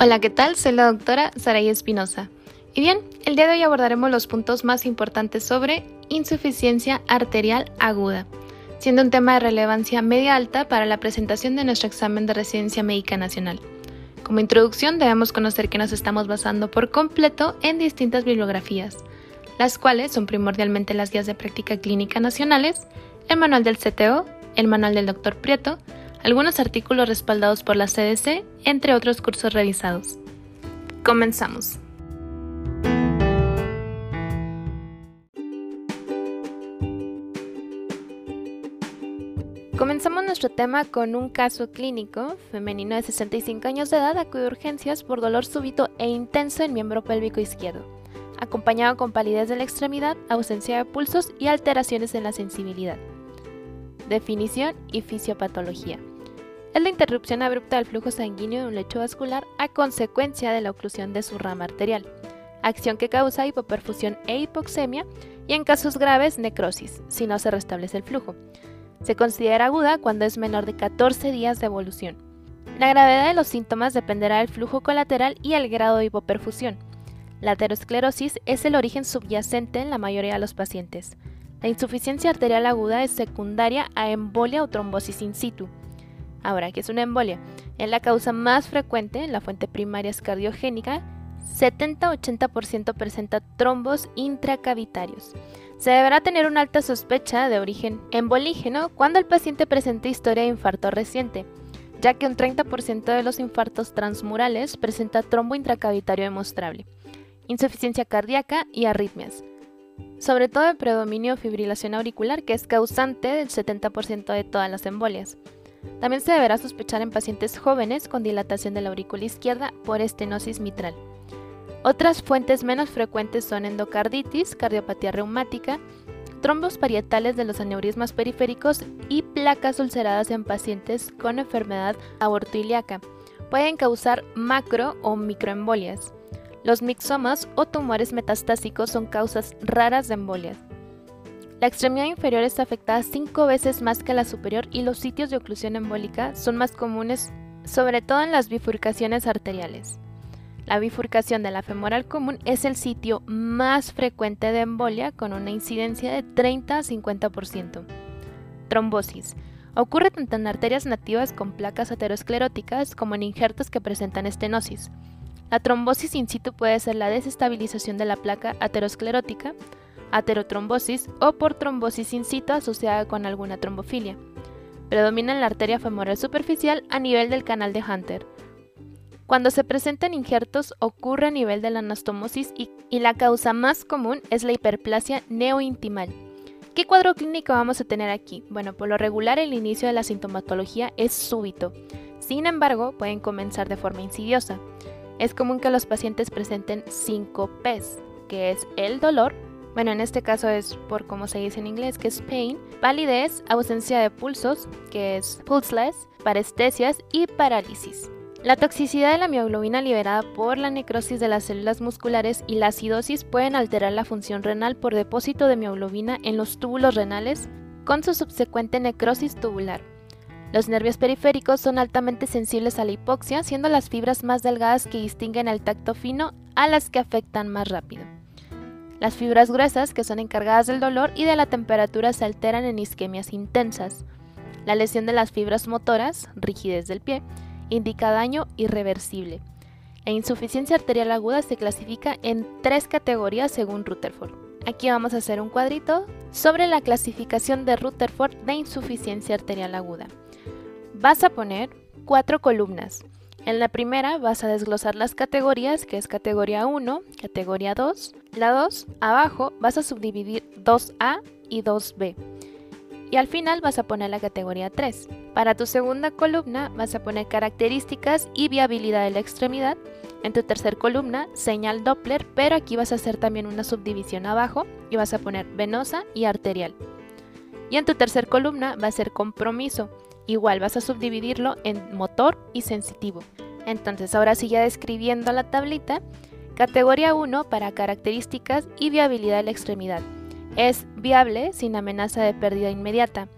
Hola, ¿qué tal? Soy la doctora Saray Espinosa. Y bien, el día de hoy abordaremos los puntos más importantes sobre insuficiencia arterial aguda, siendo un tema de relevancia media alta para la presentación de nuestro examen de residencia médica nacional. Como introducción debemos conocer que nos estamos basando por completo en distintas bibliografías, las cuales son primordialmente las guías de práctica clínica nacionales, el manual del CTO, el manual del Dr. Prieto, algunos artículos respaldados por la CDC, entre otros cursos revisados. Comenzamos. Comenzamos nuestro tema con un caso clínico femenino de 65 años de edad acude a urgencias por dolor súbito e intenso en miembro pélvico izquierdo, acompañado con palidez de la extremidad, ausencia de pulsos y alteraciones en la sensibilidad. Definición y fisiopatología. Es la interrupción abrupta del flujo sanguíneo de un lecho vascular a consecuencia de la oclusión de su rama arterial, acción que causa hipoperfusión e hipoxemia y en casos graves necrosis, si no se restablece el flujo. Se considera aguda cuando es menor de 14 días de evolución. La gravedad de los síntomas dependerá del flujo colateral y el grado de hipoperfusión. La aterosclerosis es el origen subyacente en la mayoría de los pacientes. La insuficiencia arterial aguda es secundaria a embolia o trombosis in situ. Ahora, ¿qué es una embolia? Es la causa más frecuente, la fuente primaria es cardiogénica, 70-80% presenta trombos intracavitarios. Se deberá tener una alta sospecha de origen embolígeno cuando el paciente presente historia de infarto reciente, ya que un 30% de los infartos transmurales presenta trombo intracavitario demostrable, insuficiencia cardíaca y arritmias sobre todo el predominio fibrilación auricular, que es causante del 70% de todas las embolias. También se deberá sospechar en pacientes jóvenes con dilatación de la aurícula izquierda por estenosis mitral. Otras fuentes menos frecuentes son endocarditis, cardiopatía reumática, trombos parietales de los aneurismas periféricos y placas ulceradas en pacientes con enfermedad aortoiliaca. Pueden causar macro o microembolias. Los mixomas o tumores metastásicos son causas raras de embolias. La extremidad inferior está afectada cinco veces más que la superior y los sitios de oclusión embólica son más comunes, sobre todo en las bifurcaciones arteriales. La bifurcación de la femoral común es el sitio más frecuente de embolia con una incidencia de 30 a 50%. Trombosis. Ocurre tanto en arterias nativas con placas ateroscleróticas como en injertos que presentan estenosis. La trombosis in situ puede ser la desestabilización de la placa aterosclerótica, aterotrombosis o por trombosis in situ asociada con alguna trombofilia. Predomina en la arteria femoral superficial a nivel del canal de Hunter. Cuando se presentan injertos ocurre a nivel de la anastomosis y, la causa más común es la hiperplasia neointimal. ¿Qué cuadro clínico vamos a tener aquí? Bueno, por lo regular el inicio de la sintomatología es súbito. Sin embargo, pueden comenzar de forma insidiosa. Es común que los pacientes presenten 5 P's, que es el dolor, bueno, en este caso es por como se dice en inglés, que es pain, palidez, ausencia de pulsos, que es pulseless, parestesias y parálisis. La toxicidad de la mioglobina liberada por la necrosis de las células musculares y la acidosis pueden alterar la función renal por depósito de mioglobina en los túbulos renales con su subsecuente necrosis tubular. Los nervios periféricos son altamente sensibles a la hipoxia, siendo las fibras más delgadas que distinguen el tacto fino a las que afectan más rápido. Las fibras gruesas, que son encargadas del dolor y de la temperatura, se alteran en isquemias intensas. La lesión de las fibras motoras, rigidez del pie, indica daño irreversible. La insuficiencia arterial aguda se clasifica en tres categorías según Rutherford. Aquí vamos a hacer un cuadrito sobre la clasificación de Rutherford de insuficiencia arterial aguda. Vas a poner cuatro columnas. En la primera vas a desglosar las categorías, que es categoría 1, categoría 2. La 2, abajo, vas a subdividir 2A y 2B. Y al final vas a poner la categoría 3. Para tu segunda columna vas a poner características y viabilidad de la extremidad. En tu tercera columna, señal Doppler, pero aquí vas a hacer también una subdivisión abajo y vas a poner venosa y arterial. Y en tu tercera columna va a ser compromiso. Igual vas a subdividirlo en motor y sensitivo. Entonces ahora sigue describiendo la tablita. Categoría 1 para características y viabilidad de la extremidad. Es viable sin amenaza de pérdida inmediata.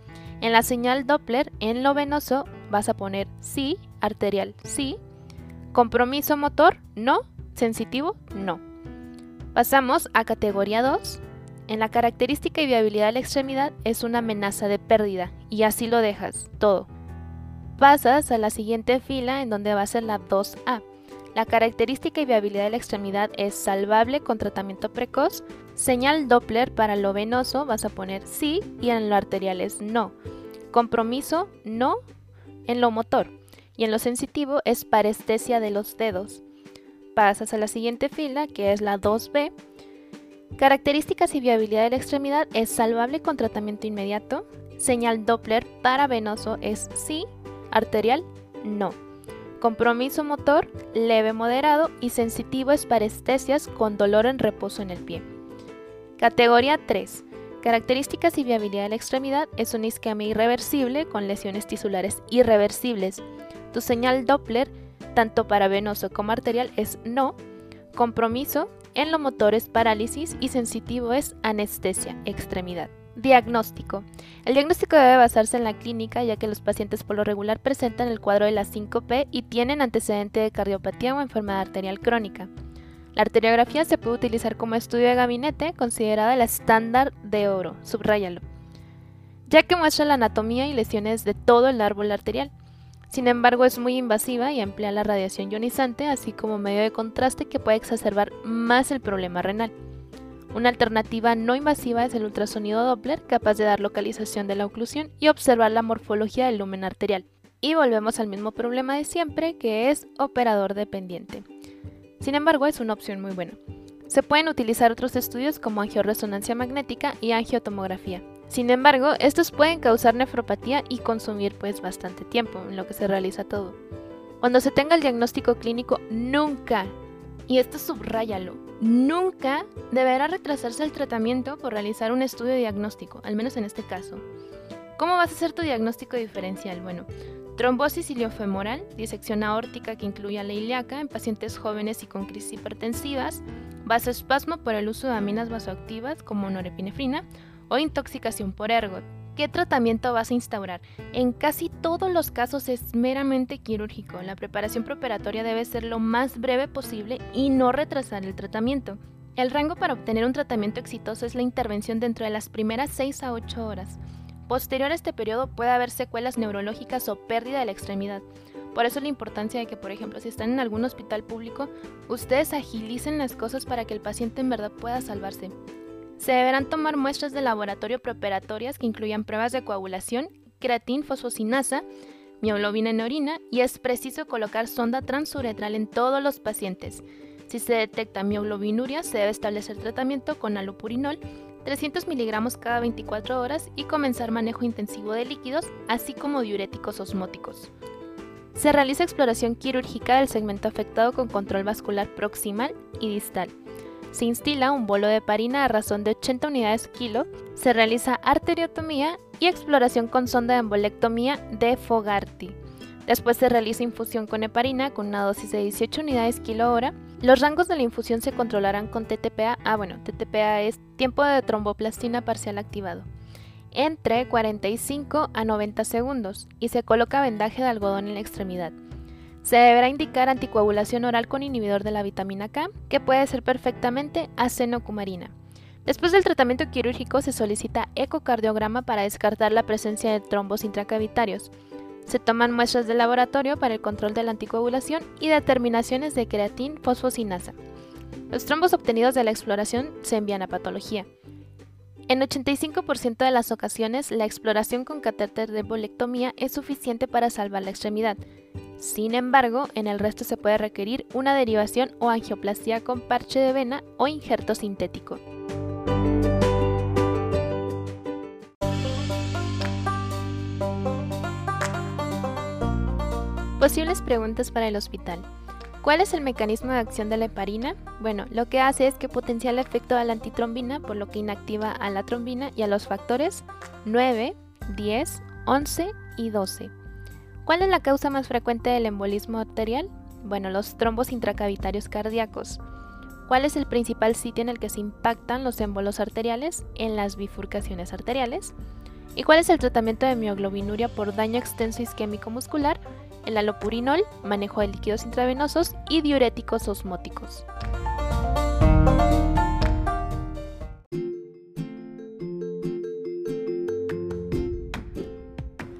En la señal Doppler, en lo venoso, vas a poner sí, arterial sí, Compromiso motor, no. Sensitivo, no. Pasamos a categoría 2. En la característica y viabilidad de la extremidad es una amenaza de pérdida y así lo dejas, todo. Pasas a la siguiente fila en donde va a ser la 2A. La característica y viabilidad de la extremidad es salvable con tratamiento precoz. Señal Doppler para lo venoso vas a poner sí y en lo arterial es no. Compromiso no en lo motor y en lo sensitivo es parestesia de los dedos. Pasas a la siguiente fila que es la 2B. Características y viabilidad de la extremidad es salvable con tratamiento inmediato. Señal Doppler para venoso es sí, arterial no. Compromiso motor, leve moderado y sensitivo es parestesias con dolor en reposo en el pie. Categoría 3. Características y viabilidad de la extremidad es una isquemia irreversible con lesiones tisulares irreversibles. Tu señal Doppler, tanto para venoso como arterial, es no. Compromiso, en lo motor es parálisis y sensitivo es anestesia, extremidad. Diagnóstico. El diagnóstico debe basarse en la clínica ya que los pacientes por lo regular presentan el cuadro de la 5P y tienen antecedente de cardiopatía o enfermedad arterial crónica. La arteriografía se puede utilizar como estudio de gabinete, considerada la estándar de oro, subráyalo, ya que muestra la anatomía y lesiones de todo el árbol arterial. Sin embargo, es muy invasiva y emplea la radiación ionizante, así como medio de contraste que puede exacerbar más el problema renal. Una alternativa no invasiva es el ultrasonido Doppler, capaz de dar localización de la oclusión y observar la morfología del lumen arterial. Y volvemos al mismo problema de siempre, que es operador dependiente. Sin embargo, es una opción muy buena. Se pueden utilizar otros estudios como angioresonancia magnética y angiotomografía. Sin embargo, estos pueden causar nefropatía y consumir pues bastante tiempo en lo que se realiza todo. Cuando se tenga el diagnóstico clínico, nunca, y esto subrayalo, Nunca deberá retrasarse el tratamiento por realizar un estudio diagnóstico, al menos en este caso. ¿Cómo vas a hacer tu diagnóstico diferencial? Bueno, trombosis iliofemoral, disección aórtica que incluye la ilíaca en pacientes jóvenes y con crisis hipertensivas, vasoespasmo por el uso de aminas vasoactivas como norepinefrina o intoxicación por ergot, ¿Qué tratamiento vas a instaurar? En casi todos los casos es meramente quirúrgico. La preparación preoperatoria debe ser lo más breve posible y no retrasar el tratamiento. El rango para obtener un tratamiento exitoso es la intervención dentro de las primeras 6 a 8 horas. Posterior a este periodo puede haber secuelas neurológicas o pérdida de la extremidad. Por eso la importancia de que, por ejemplo, si están en algún hospital público, ustedes agilicen las cosas para que el paciente en verdad pueda salvarse. Se deberán tomar muestras de laboratorio preoperatorias que incluyan pruebas de coagulación, creatin fosfocinasa, mioglobina en orina y es preciso colocar sonda transuretral en todos los pacientes. Si se detecta mioglobinuria, se debe establecer tratamiento con alopurinol 300 miligramos cada 24 horas y comenzar manejo intensivo de líquidos, así como diuréticos osmóticos. Se realiza exploración quirúrgica del segmento afectado con control vascular proximal y distal se instila un bolo de parina a razón de 80 unidades kilo, se realiza arteriotomía y exploración con sonda de embolectomía de Fogarty. Después se realiza infusión con heparina con una dosis de 18 unidades kilo hora. Los rangos de la infusión se controlarán con TTPA. Ah, bueno, TTPA es tiempo de tromboplastina parcial activado. Entre 45 a 90 segundos y se coloca vendaje de algodón en la extremidad. Se deberá indicar anticoagulación oral con inhibidor de la vitamina K, que puede ser perfectamente acenocumarina. Después del tratamiento quirúrgico se solicita ecocardiograma para descartar la presencia de trombos intracavitarios. Se toman muestras de laboratorio para el control de la anticoagulación y determinaciones de creatin fosfocinasa. Los trombos obtenidos de la exploración se envían a patología. En 85% de las ocasiones, la exploración con catéter de bolectomía es suficiente para salvar la extremidad, sin embargo, en el resto se puede requerir una derivación o angioplastia con parche de vena o injerto sintético. Posibles preguntas para el hospital. ¿Cuál es el mecanismo de acción de la heparina? Bueno, lo que hace es que potencia el efecto de la antitrombina, por lo que inactiva a la trombina y a los factores 9, 10, 11 y 12. ¿Cuál es la causa más frecuente del embolismo arterial? Bueno, los trombos intracavitarios cardíacos. ¿Cuál es el principal sitio en el que se impactan los émbolos arteriales? En las bifurcaciones arteriales. ¿Y cuál es el tratamiento de mioglobinuria por daño extenso isquémico muscular? el alopurinol, manejo de líquidos intravenosos y diuréticos osmóticos.